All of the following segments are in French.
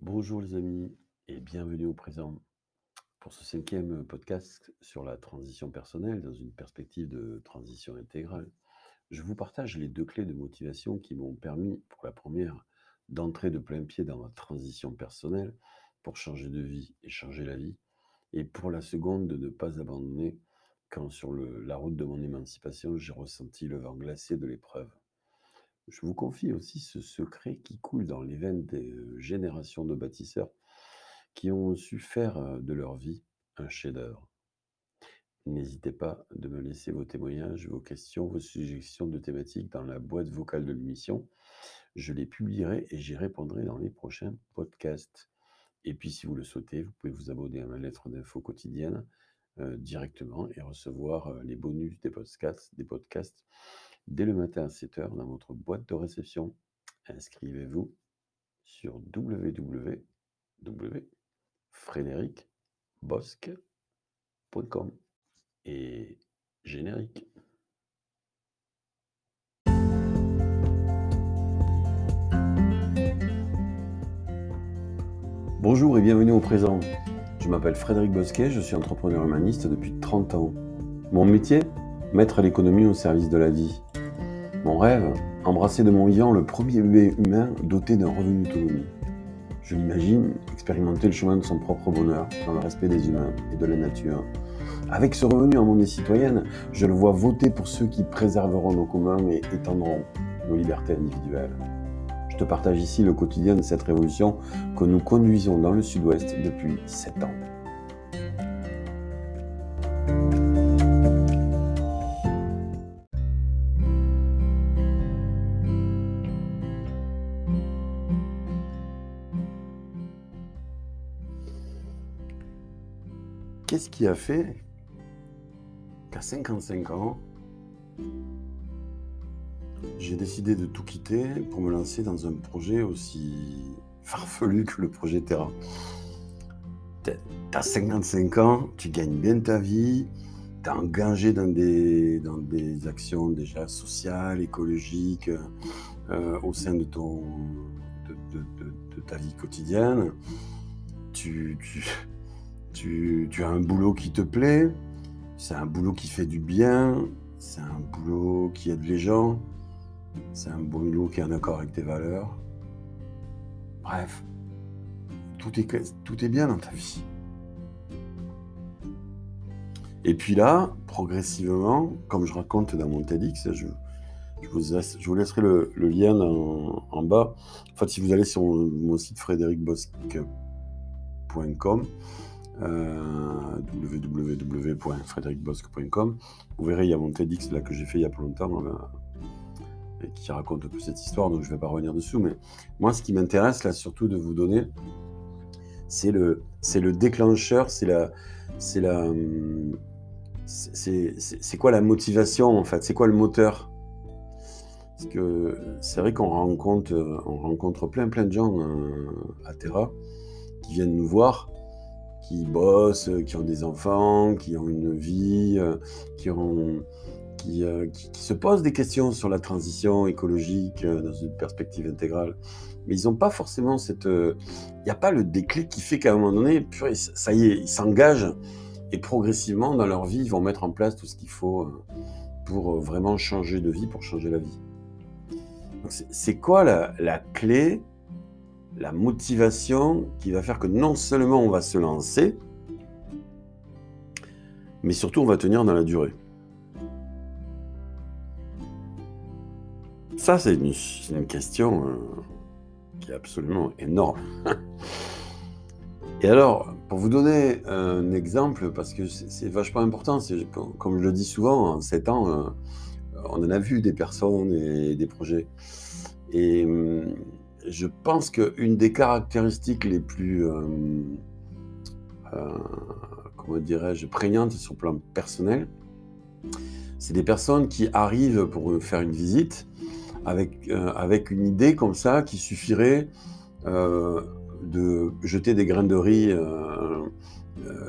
Bonjour les amis et bienvenue au présent pour ce cinquième podcast sur la transition personnelle dans une perspective de transition intégrale. Je vous partage les deux clés de motivation qui m'ont permis, pour la première, d'entrer de plein pied dans ma transition personnelle pour changer de vie et changer la vie, et pour la seconde, de ne pas abandonner quand sur la route de mon émancipation, j'ai ressenti le vent glacé de l'épreuve. Je vous confie aussi ce secret qui coule dans les veines des euh, générations de bâtisseurs qui ont su faire euh, de leur vie un chef-d'œuvre. N'hésitez pas de me laisser vos témoignages, vos questions, vos suggestions de thématiques dans la boîte vocale de l'émission. Je les publierai et j'y répondrai dans les prochains podcasts. Et puis, si vous le souhaitez, vous pouvez vous abonner à ma lettre d'info quotidienne euh, directement et recevoir les bonus des podcasts dès le matin à 7h dans votre boîte de réception. Inscrivez-vous sur www.frédéricbosque.com et générique. Bonjour et bienvenue au présent. Je m'appelle Frédéric Bosquet, je suis entrepreneur humaniste depuis 30 ans. Mon métier Mettre l'économie au service de la vie. Mon rêve Embrasser de mon vivant le premier bébé humain doté d'un revenu d'autonomie. Je l'imagine expérimenter le chemin de son propre bonheur, dans le respect des humains et de la nature. Avec ce revenu en monnaie citoyenne, je le vois voter pour ceux qui préserveront nos communs et étendront nos libertés individuelles. Je te partage ici le quotidien de cette révolution que nous conduisons dans le sud-ouest depuis 7 ans. Qu'est-ce qui a fait qu'à 55 ans, j'ai décidé de tout quitter pour me lancer dans un projet aussi farfelu que le projet Terra T'as 55 ans, tu gagnes bien ta vie, t'es engagé dans des, dans des actions déjà sociales, écologiques, euh, au sein de, ton, de, de, ta vie quotidienne. Tu, tu, as un boulot qui te plaît, c'est un boulot qui fait du bien, c'est un boulot qui aide les gens, c'est un boulot qui est en accord avec tes valeurs. Bref, tout est, bien dans ta vie. Et puis là, progressivement, comme je raconte dans mon TEDx, je, vous, je vous, laisserai le, lien en, en, bas. En fait, si vous allez sur mon, mon site frédéricbosque.com, euh, www.frédéricbosque.com, vous verrez, il y a mon TEDx que j'ai fait il y a pas longtemps. Euh, et qui raconte un peu cette histoire, donc je ne vais pas revenir dessus. Mais moi, ce qui m'intéresse là, surtout de vous donner, c'est le, c'est le déclencheur, c'est la, c'est la, c'est quoi la motivation en fait, c'est quoi le moteur? Parce que c'est vrai qu'on rencontre, on rencontre plein plein de gens euh, à Terra qui viennent nous voir, qui bossent, qui ont des enfants, qui ont une vie, euh, qui ont euh, qui, qui, se posent des questions sur la transition écologique euh, dans une perspective intégrale. Mais ils n'ont pas forcément cette... Il n'y a pas le déclic qui fait qu'à un moment donné, ça y est, ils s'engagent et progressivement dans leur vie, ils vont mettre en place tout ce qu'il faut pour vraiment changer de vie, pour changer la vie. C'est quoi la clé, la motivation qui va faire que non seulement on va se lancer, mais surtout on va tenir dans la durée Ça, c'est une, question euh, qui est absolument énorme. Et alors, pour vous donner un exemple, parce que c'est vachement important, comme je le dis souvent, en 7 ans, euh, on en a vu des personnes et des projets. Et euh, je pense qu'une des caractéristiques les plus, euh, comment dirais-je, prégnantes sur le plan personnel, c'est des personnes qui arrivent pour faire une visite avec, euh, avec une idée comme ça qui suffirait euh, de jeter des graines de riz euh,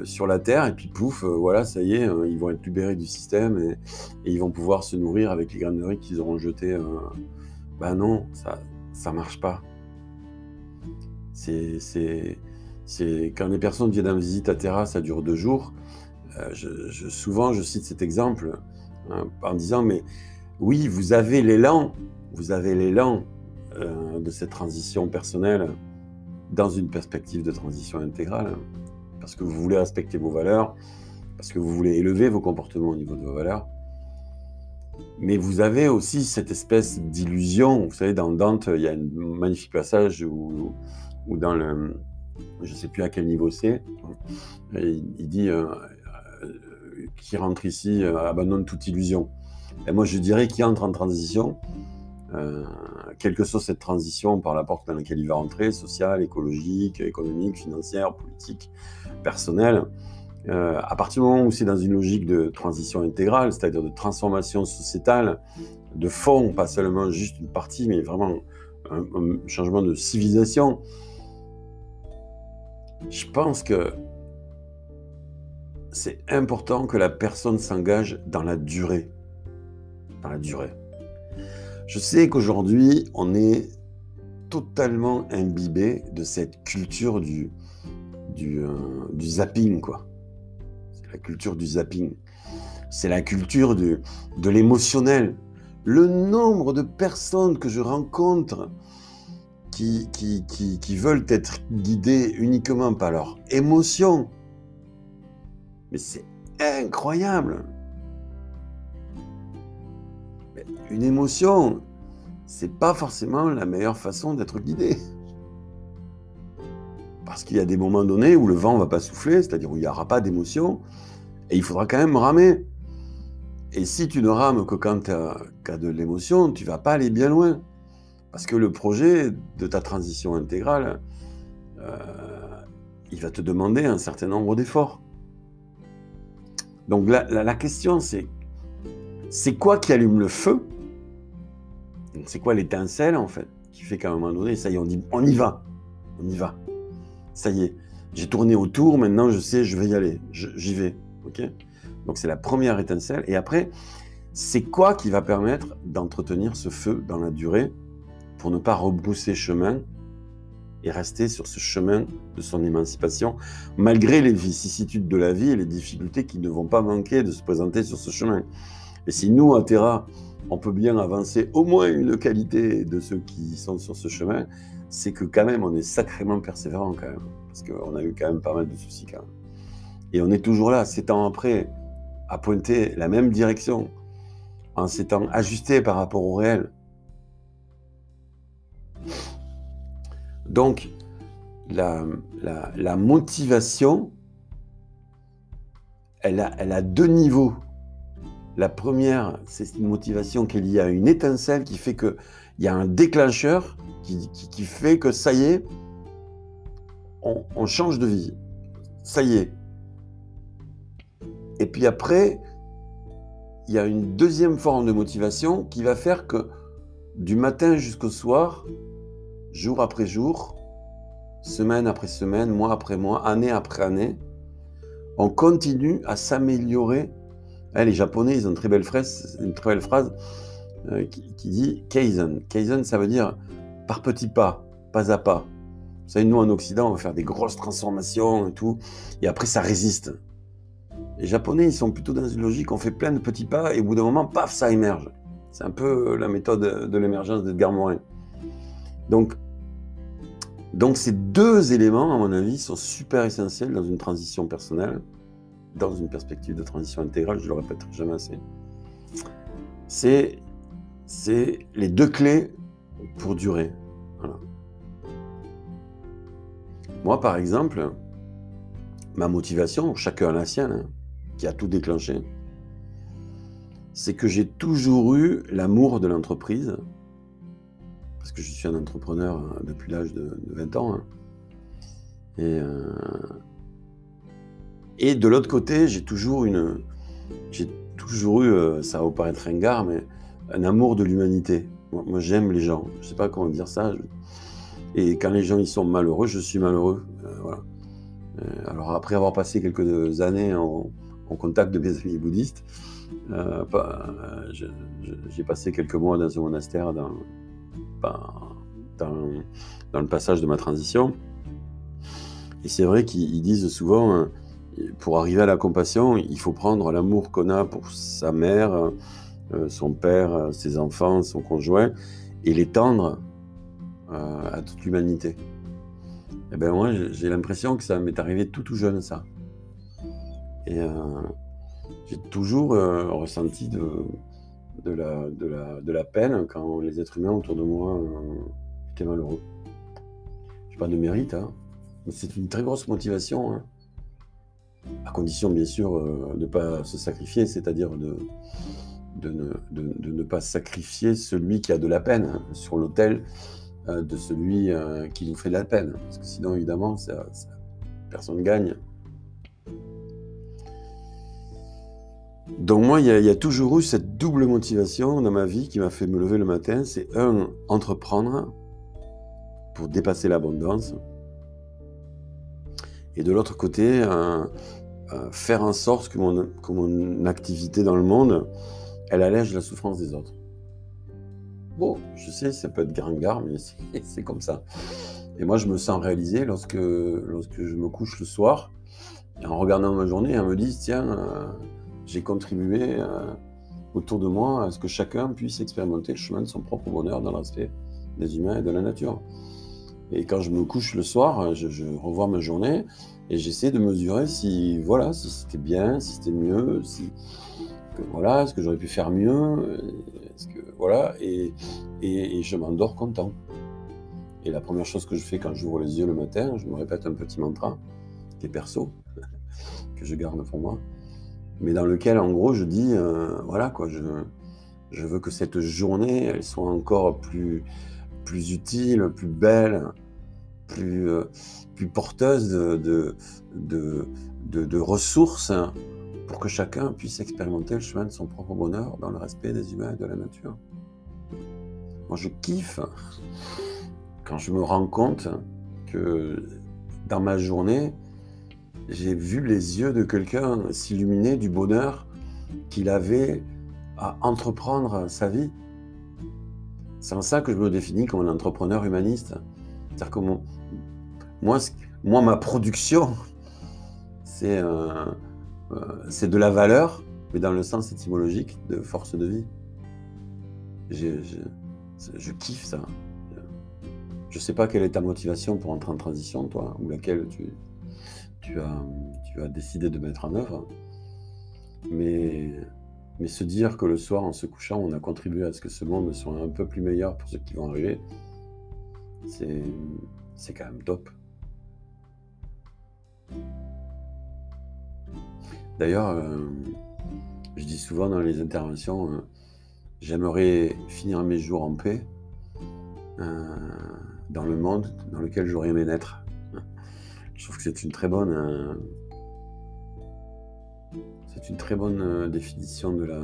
sur la terre et puis pouf, voilà, ça y est, ils vont être libérés du système et, ils vont pouvoir se nourrir avec les graines de riz qu'ils auront jetées. ben non, ça ça marche pas. C'est quand les personnes viennent en visite à Terra, ça dure deux jours. Euh, souvent, je cite cet exemple hein, en disant, mais oui, vous avez l'élan, vous avez l'élan euh, de cette transition personnelle dans une perspective de transition intégrale, parce que vous voulez respecter vos valeurs, parce que vous voulez élever vos comportements au niveau de vos valeurs. Mais vous avez aussi cette espèce d'illusion. Vous savez, dans Dante, il y a un magnifique passage où, dans le. Je ne sais plus à quel niveau c'est. Il, dit euh, euh, qui rentre ici euh, abandonne toute illusion. Et moi, je dirais qu'il entre en transition, quelle que soit cette transition par la porte dans laquelle il va rentrer, sociale, écologique, économique, financière, politique, personnelle, euh, à partir du moment où c'est dans une logique de transition intégrale, c'est-à-dire de transformation sociétale, de fond, pas seulement juste une partie, mais vraiment un, changement de civilisation, je pense que c'est important que la personne s'engage dans la durée. Dans la durée. Je sais qu'aujourd'hui, on est totalement imbibé de cette culture du, du, euh, du zapping, quoi la culture du zapping. C'est la culture de, de l'émotionnel. Le nombre de personnes que je rencontre qui, veulent être guidées uniquement par leur émotion, mais c'est incroyable. une émotion, c'est pas forcément la meilleure façon d'être guidé. Parce qu'il y a des moments donnés où le vent ne va pas souffler, c'est-à-dire où il n'y aura pas d'émotion, et il faudra quand même ramer. Et si tu ne rames que quand tu as, de l'émotion, tu vas pas aller bien loin. Parce que le projet de ta transition intégrale, euh, il va te demander un certain nombre d'efforts. Donc la, question, c'est c'est quoi qui allume le feu? C'est quoi l'étincelle, en fait, qui fait qu'à un moment donné, ça y est, on dit on y va, on y va ça y est, j'ai tourné autour, maintenant je sais, je vais y aller, j'y vais. ok? Donc c'est la première étincelle. Et après, c'est quoi qui va permettre d'entretenir ce feu dans la durée pour ne pas rebrousser chemin et rester sur ce chemin de son émancipation, malgré les vicissitudes de la vie et les difficultés qui ne vont pas manquer de se présenter sur ce chemin? Et si nous, à Terra, on peut bien avancer au moins une qualité de ceux qui sont sur ce chemin, c'est que quand même, on est sacrément persévérant quand même. Parce qu'on a eu quand même pas mal de soucis quand même. Et on est toujours là, sept ans après, à pointer la même direction, en s'étant ajusté par rapport au réel. Donc, la, la, motivation, elle a, elle a deux niveaux. La première, c'est une motivation qui est liée à une étincelle qui fait qu'il y a un déclencheur qui, fait que ça y est, on, change de vie. Ça y est. Et puis après, il y a une deuxième forme de motivation qui va faire que du matin jusqu'au soir, jour après jour, semaine après semaine, mois après mois, année après année, on continue à s'améliorer. Eh, les Japonais, ils ont une très belle phrase, une très belle phrase euh, qui, dit Kaizen. Kaizen, ça veut dire par petits pas, pas à pas. Vous savez, nous en Occident, on va faire des grosses transformations et tout, et après ça résiste. Les Japonais, ils sont plutôt dans une logique, on fait plein de petits pas, et au bout d'un moment, paf, ça émerge. C'est un peu la méthode de l'émergence d'Edgar Morin. Donc, donc ces deux éléments, à mon avis, sont super essentiels dans une transition personnelle, dans une perspective de transition intégrale, je le répète jamais assez. C'est les deux clés pour durer. Moi, par exemple, ma motivation, chacun la sienne, hein, qui a tout déclenché, c'est que j'ai toujours eu l'amour de l'entreprise, parce que je suis un entrepreneur hein, depuis l'âge de, 20 ans. Hein. Et, euh, et de l'autre côté, j'ai toujours toujours eu, euh, ça va paraître ringard, mais un amour de l'humanité. Moi, j'aime les gens. Je ne sais pas comment dire ça. Et quand les gens ils sont malheureux, je suis malheureux. Euh, voilà. Euh, alors après avoir passé quelques années en, contact de mes amis bouddhistes, euh, j'ai passé quelques mois dans un monastère dans, le passage de ma transition. Et c'est vrai qu'ils disent souvent, pour arriver à la compassion, il faut prendre l'amour qu'on a pour sa mère, son père, ses enfants, son conjoint, et l'étendre à toute l'humanité. Et eh ben moi, j'ai l'impression que ça m'est arrivé tout tout jeune, ça. Et j'ai toujours ressenti de, la, peine quand les êtres humains autour de moi euh, étaient malheureux. Je pas de mérite, hein, c'est une très grosse motivation, hein. à condition bien sûr euh, de ne pas se sacrifier, c'est-à-dire de, de ne, pas sacrifier celui qui a de la peine hein, sur l'autel euh, de celui qui nous fait de la peine, parce que sinon évidemment personne ne gagne. Donc moi, il y, a, toujours eu cette double motivation dans ma vie qui m'a fait me lever le matin. C'est un, entreprendre pour dépasser l'abondance. Et de l'autre côté, faire en sorte que mon, activité dans le monde, elle allège la souffrance des autres. Bon, je sais, ça peut être gringuard, mais c'est comme ça. Et moi, je me sens réalisé lorsque, je me couche le soir, en regardant ma journée, elle me dit, tiens, euh, j'ai contribué euh, autour de moi à ce que chacun puisse expérimenter le chemin de son propre bonheur dans l'aspect des humains et de la nature. Et quand je me couche le soir, je, revois ma journée et j'essaie de mesurer si voilà, si c'était bien, si c'était mieux, si voilà, est-ce que j'aurais pu faire mieux, que voilà, et, et, je m'endors content. Et la première chose que je fais quand j'ouvre les yeux le matin, je me répète un petit mantra qui est perso, que je garde pour moi mais dans lequel, en gros, je dis, euh, voilà, quoi, je, je veux que cette journée, elle soit encore plus, plus utile, plus belle, plus, euh, plus porteuse de, de, de, ressources pour que chacun puisse expérimenter le chemin de son propre bonheur dans le respect des humains et de la nature. Moi, je kiffe quand je me rends compte que dans ma journée, j'ai vu les yeux de quelqu'un s'illuminer du bonheur qu'il avait à entreprendre sa vie. C'est en ça que je me définis comme un entrepreneur humaniste. C'est-à-dire que moi, moi, ma production, c'est euh de la valeur, mais dans le sens étymologique de force de vie. Je, kiffe ça. Je ne sais pas quelle est ta motivation pour entrer en transition, toi, ou laquelle tu, as, décidé de mettre en œuvre. Mais, se dire que le soir, en se couchant, on a contribué à ce que ce monde soit un peu plus meilleur pour ceux qui vont arriver, c'est, c'est quand même top. D'ailleurs, euh, je dis souvent dans les interventions, euh, j'aimerais finir mes jours en paix euh, dans le monde dans lequel j'aurais aimé naître. Je trouve que c'est une très bonne, très bonne définition de la,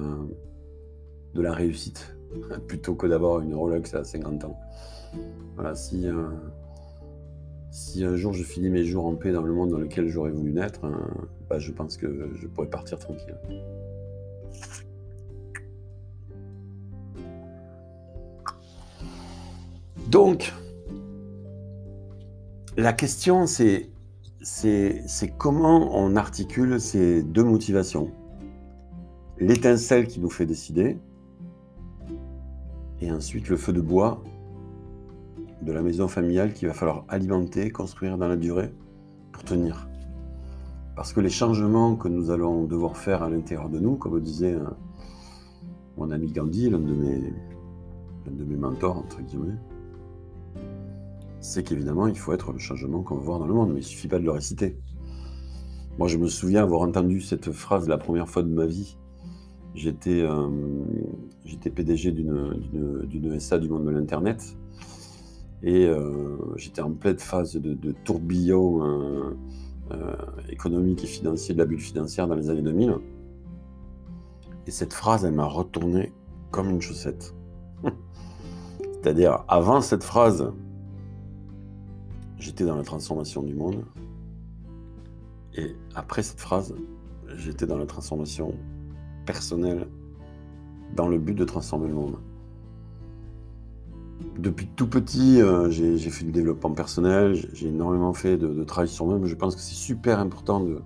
de la réussite, plutôt que d'avoir une Rolex à 50 ans. Voilà, si, si un jour je finis mes jours en paix dans le monde dans lequel j'aurais voulu naître, bah, je pense que je pourrais partir tranquille. Donc, la question c'est comment on articule ces deux motivations. L'étincelle qui nous fait décider, et ensuite le feu de bois de la maison familiale qu'il va falloir alimenter, construire dans la durée pour tenir. Parce que les changements que nous allons devoir faire à l'intérieur de nous, comme disait euh, mon ami Gandhi, l'un de mes, de mes mentors, entre guillemets, c'est qu'évidemment, il faut être le changement qu'on veut voir dans le monde, mais il ne suffit pas de le réciter. Moi, je me souviens avoir entendu cette phrase la première fois de ma vie. J'étais euh, PDG d'une SA du monde de l'Internet et euh, j'étais en pleine phase de, tourbillon euh, économique et financier de la bulle financière dans les années 2000. Et cette phrase, elle m'a retourné comme une chaussette. C'est-à-dire, avant cette phrase, j'étais dans la transformation du monde. Et après cette phrase, j'étais dans la transformation personnelle dans le but de transformer le monde. Depuis tout petit, euh, j'ai fait du développement personnel, j'ai énormément fait de, travail sur moi, mais je pense que c'est super important de,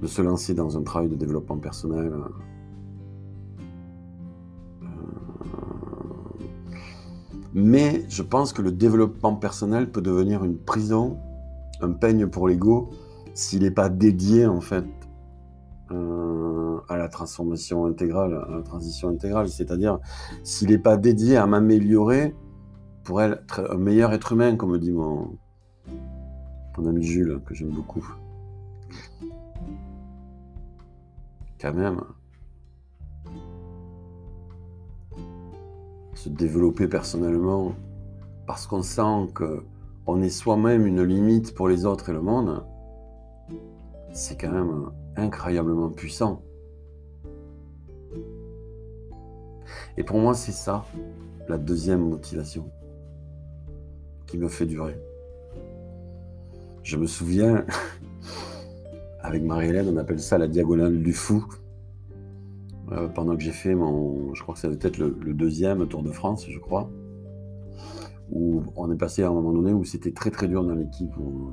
de se lancer dans un travail de développement personnel. Euh, mais je pense que le développement personnel peut devenir une prison, un peigne pour l'ego, s'il n'est pas dédié en fait euh, à la transformation intégrale, à la transition intégrale. C'est-à-dire, s'il n'est pas dédié à m'améliorer pour être un meilleur être humain, comme dit mon, mon ami Jules, que j'aime beaucoup. Quand même. Se développer personnellement parce qu'on sent qu'on est soi-même une limite pour les autres et le monde, c'est quand même incroyablement puissant. Et pour moi, c'est ça, la deuxième motivation qui me fait durer. Je me souviens, avec Marie-Hélène, on appelle ça la diagonale du fou. Euh, pendant que j'ai fait mon, je crois que ça devait être le, deuxième Tour de France, je crois, où on est passé à un moment donné où c'était très très dur dans l'équipe, où,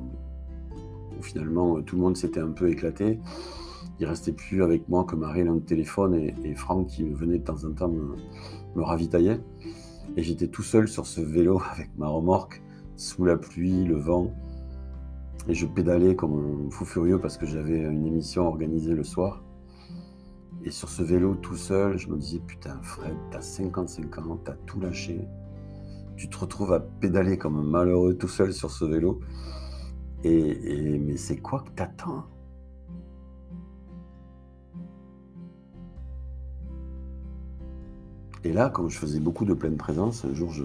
finalement tout le monde s'était un peu éclaté il restait plus avec moi que Marie le téléphone et, Franck qui venait de temps en temps me, ravitailler. Et j'étais tout seul sur ce vélo avec ma remorque, sous la pluie, le vent. Et je pédalais comme un fou furieux parce que j'avais une émission organisée le soir. Et sur ce vélo tout seul, je me disais, putain Fred, t'as 55 ans, t'as tout lâché. Tu te retrouves à pédaler comme un malheureux tout seul sur ce vélo. Et mais c'est quoi que t'attends? Et là, comme je faisais beaucoup de pleine présence, un jour, je,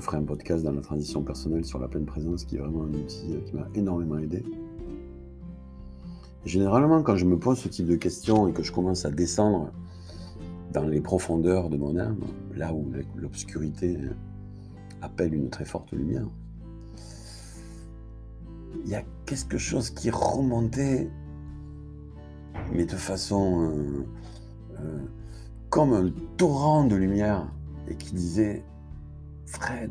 ferai un podcast dans la transition personnelle sur la pleine présence, qui est vraiment un outil qui m'a énormément aidé. Généralement, quand je me pose ce type de questions et que je commence à descendre dans les profondeurs de mon âme, là où l'obscurité appelle une très forte lumière, il y a quelque chose qui remontait, mais de façon euh, euh, comme un torrent de lumière et qui disait Fred,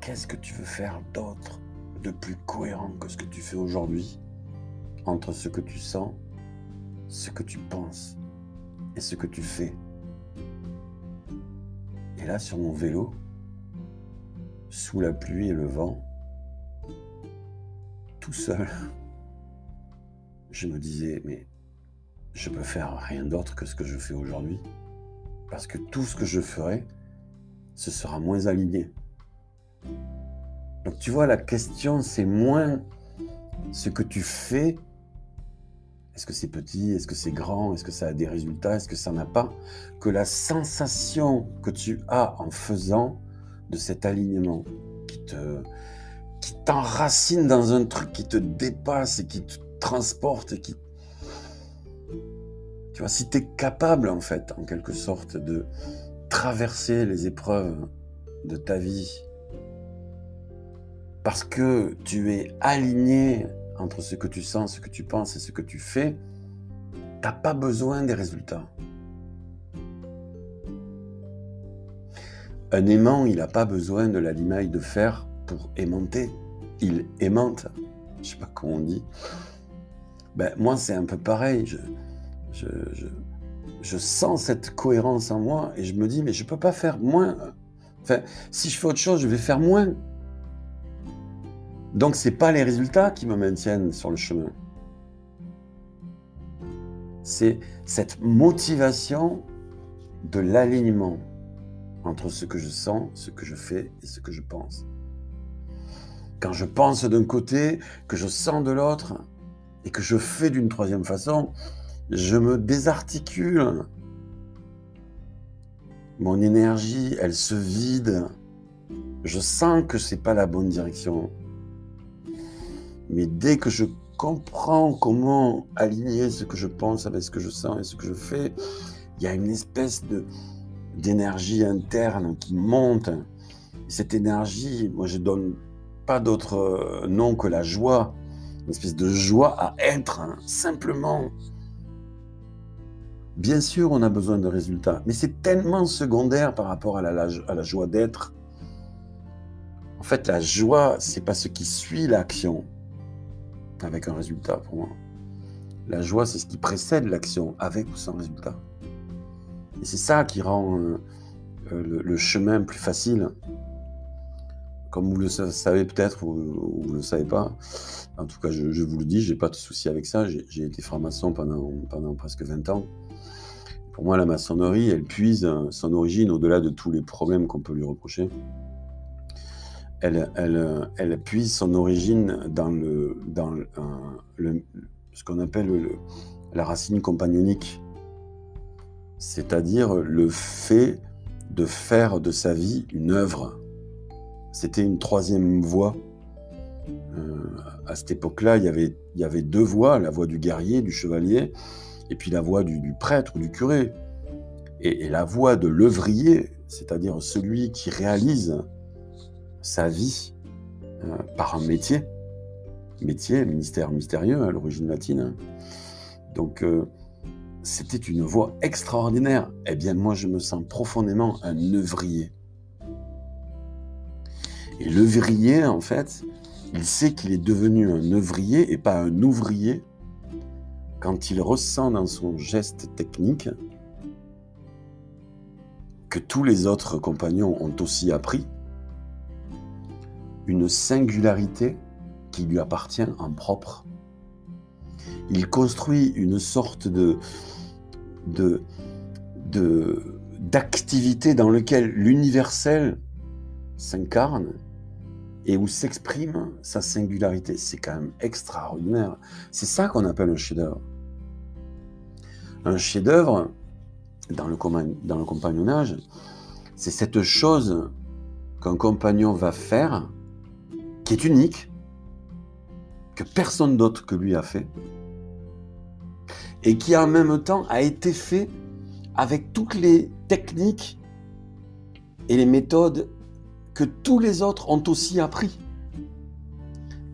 qu'est-ce que tu veux faire d'autre, de plus cohérent que ce que tu fais aujourd'hui entre ce que tu sens, ce que tu penses et ce que tu fais? Et là, sur mon vélo, sous la pluie et le vent, tout seul, je me disais, mais je peux faire rien d'autre que ce que je fais aujourd'hui. Parce que tout ce que je ferai, ce sera moins aligné. Donc tu vois, la question, c'est moins ce que tu fais. Est-ce que c'est petit? Est-ce que c'est grand? Est-ce que ça a des résultats? Est-ce que ça n'a pas? Que la sensation que tu as en faisant de cet alignement qui te qui t'enracine dans un truc qui te dépasse et qui te transporte et qui tu vois, si tu es capable, en fait, en quelque sorte, de traverser les épreuves de ta vie, parce que tu es aligné entre ce que tu sens, ce que tu penses et ce que tu fais, t'as pas besoin des résultats. Un aimant, il n'a pas besoin de la limaille de fer pour aimanter. Il aimante. Je sais pas comment on dit. Ben, moi, c'est un peu pareil. Je, sens cette cohérence en moi et je me dis, mais je ne peux pas faire moins. Enfin, si je fais autre chose, je vais faire moins. Donc, ce n'est pas les résultats qui me maintiennent sur le chemin. C'est cette motivation de l'alignement entre ce que je sens, ce que je fais et ce que je pense. Quand je pense d'un côté, que je sens de l'autre et que je fais d'une troisième façon, je me désarticule. Mon énergie, elle se vide. Je sens que c'est pas la bonne direction. Mais dès que je comprends comment aligner ce que je pense avec ce que je sens et ce que je fais, il y a une espèce de d'énergie interne qui monte. Cette énergie, moi je donne pas d'autre nom que la joie, une espèce de joie à être, hein, simplement Bien sûr, on a besoin de résultats, mais c'est tellement secondaire par rapport à la, joie d'être. En fait, la joie, c'est pas ce qui suit l'action avec un résultat pour moi. La joie, c'est ce qui précède l'action, avec ou sans résultat. Et c'est ça qui rend euh, euh, le, chemin plus facile. Comme vous le savez peut-être ou, vous ne le savez pas. En tout cas, je, vous le dis, j'ai pas de souci avec ça. J'ai été franc-maçon pendant, pendant presque 20 ans. Pour moi, la maçonnerie, elle puise son origine au-delà de tous les problèmes qu'on peut lui reprocher. Elle, elle, elle, puise son origine dans, le, dans le, ce qu'on appelle la racine compagnonique, c'est-à-dire le fait de faire de sa vie une œuvre. C'était une troisième voie. Euh, à cette époque-là, il il y avait deux voies, la voie du guerrier, du chevalier, et puis la voie du, prêtre ou du curé. Et, la voie de l'œuvrier, c'est-à-dire celui qui réalise sa vie euh, par un métier, métier, ministère mystérieux à l'origine latine. Donc, euh, c'était une voie extraordinaire. Eh bien, moi, je me sens profondément un œuvrier. Et l'œuvrier, en fait, il sait qu'il est devenu un œuvrier et pas un ouvrier quand il ressent dans son geste technique que tous les autres compagnons ont aussi appris une singularité qui lui appartient en propre. Il construit une sorte de, d'activité dans laquelle l'universel s'incarne et où s'exprime sa singularité. C'est quand même extraordinaire. C'est ça qu'on appelle un chef-d'œuvre. Un chef-d'œuvre, dans le, compagnonnage, c'est cette chose qu'un compagnon va faire qui est unique, que personne d'autre que lui a fait, et qui en même temps a été fait avec toutes les techniques et les méthodes que tous les autres ont aussi appris.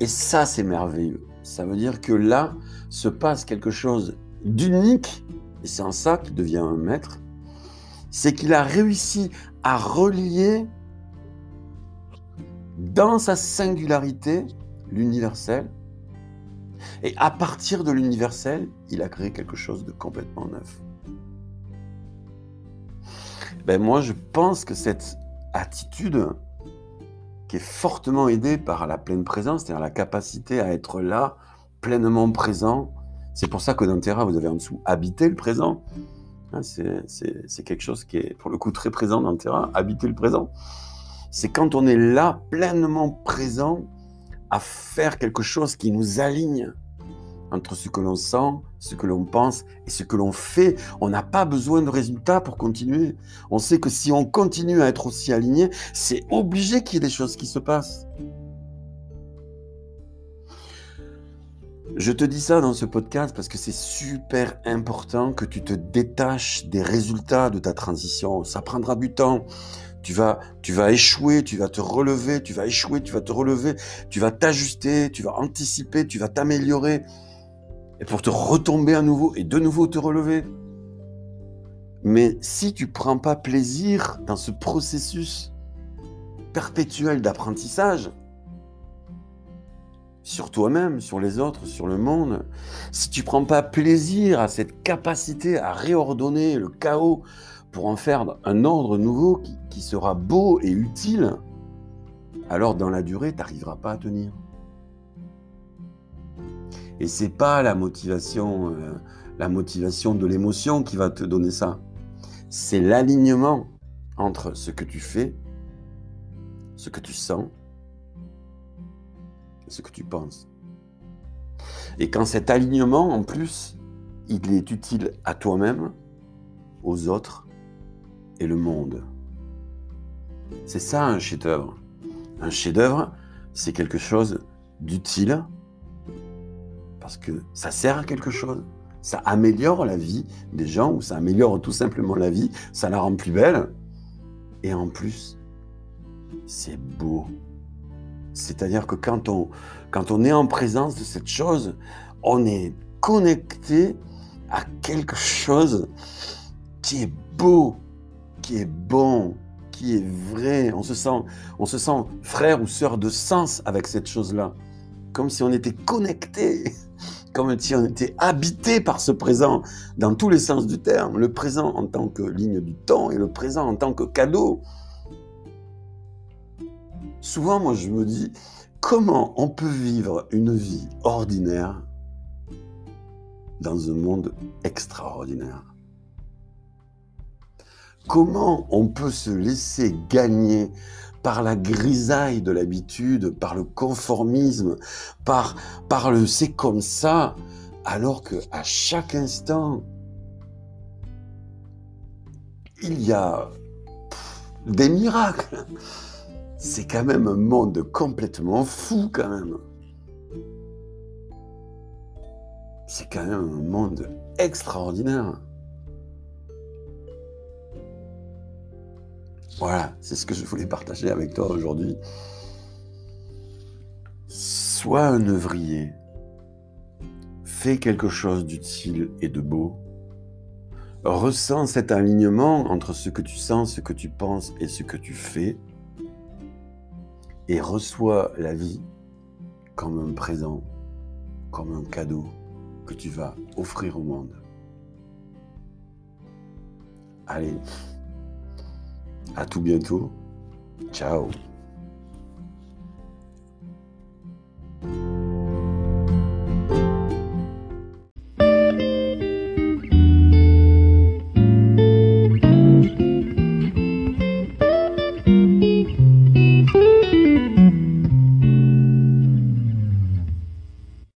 Et ça, c'est merveilleux. Ça veut dire que là se passe quelque chose d'unique, et c'est en ça qu'il devient un maître, c'est qu'il a réussi à relier dans sa singularité l'universel et à partir de l'universel, il a créé quelque chose de complètement neuf. Ben moi, je pense que cette attitude, qui est fortement aidée par la pleine présence, c'est-à-dire la capacité à être là, pleinement présent, c'est pour ça que dans Terra, vous avez en dessous habiter le présent. Hein, c'est quelque chose qui est pour le coup très présent dans Terra, habiter le présent. C'est quand on est là, pleinement présent, à faire quelque chose qui nous aligne entre ce que l'on sent, ce que l'on pense et ce que l'on fait. On n'a pas besoin de résultats pour continuer. On sait que si on continue à être aussi aligné, c'est obligé qu'il y ait des choses qui se passent. Je te dis ça dans ce podcast parce que c'est super important que tu te détaches des résultats de ta transition. Ça prendra du temps. Tu vas, tu vas échouer, tu vas te relever, tu vas échouer, tu vas te relever, tu vas t'ajuster, tu vas anticiper, tu vas t'améliorer. Et pour te retomber à nouveau et de nouveau te relever. Mais si tu prends pas plaisir dans ce processus perpétuel d'apprentissage, sur toi-même, sur les autres, sur le monde, si tu prends pas plaisir à cette capacité à réordonner le chaos pour en faire un ordre nouveau qui, sera beau et utile, alors dans la durée, tu n'arriveras pas à tenir. Et c'est pas la motivation, euh, la motivation de l'émotion qui va te donner ça. C'est l'alignement entre ce que tu fais, ce que tu sens, ce que tu penses. Et quand cet alignement, en plus, il est utile à toi-même, aux autres et le monde. C'est ça un chef-d'œuvre. Un chef-d'œuvre, c'est quelque chose d'utile parce que ça sert à quelque chose. Ça améliore la vie des gens ou ça améliore tout simplement la vie, ça la rend plus belle. Et en plus, c'est beau. C'est-à-dire que quand on, quand on est en présence de cette chose, on est connecté à quelque chose qui est beau, qui est bon, qui est vrai. On se sent, on se sent frère ou sœur de sens avec cette chose-là. Comme si on était connecté, comme si on était habité par ce présent dans tous les sens du terme. Le présent en tant que ligne du temps et le présent en tant que cadeau. Souvent, moi, je me dis, comment on peut vivre une vie ordinaire dans un monde extraordinaire? Comment on peut se laisser gagner par la grisaille de l'habitude, par le conformisme, par, par le c'est comme ça, alors que à chaque instant, il y a des miracles? C'est quand même un monde complètement fou quand même. C'est quand même un monde extraordinaire. Voilà, c'est ce que je voulais partager avec toi aujourd'hui. Sois un œuvrier. Fais quelque chose d'utile et de beau. Ressens cet alignement entre ce que tu sens, ce que tu penses et ce que tu fais et reçois la vie comme un présent, comme un cadeau que tu vas offrir au monde. Allez, à tout bientôt. Ciao.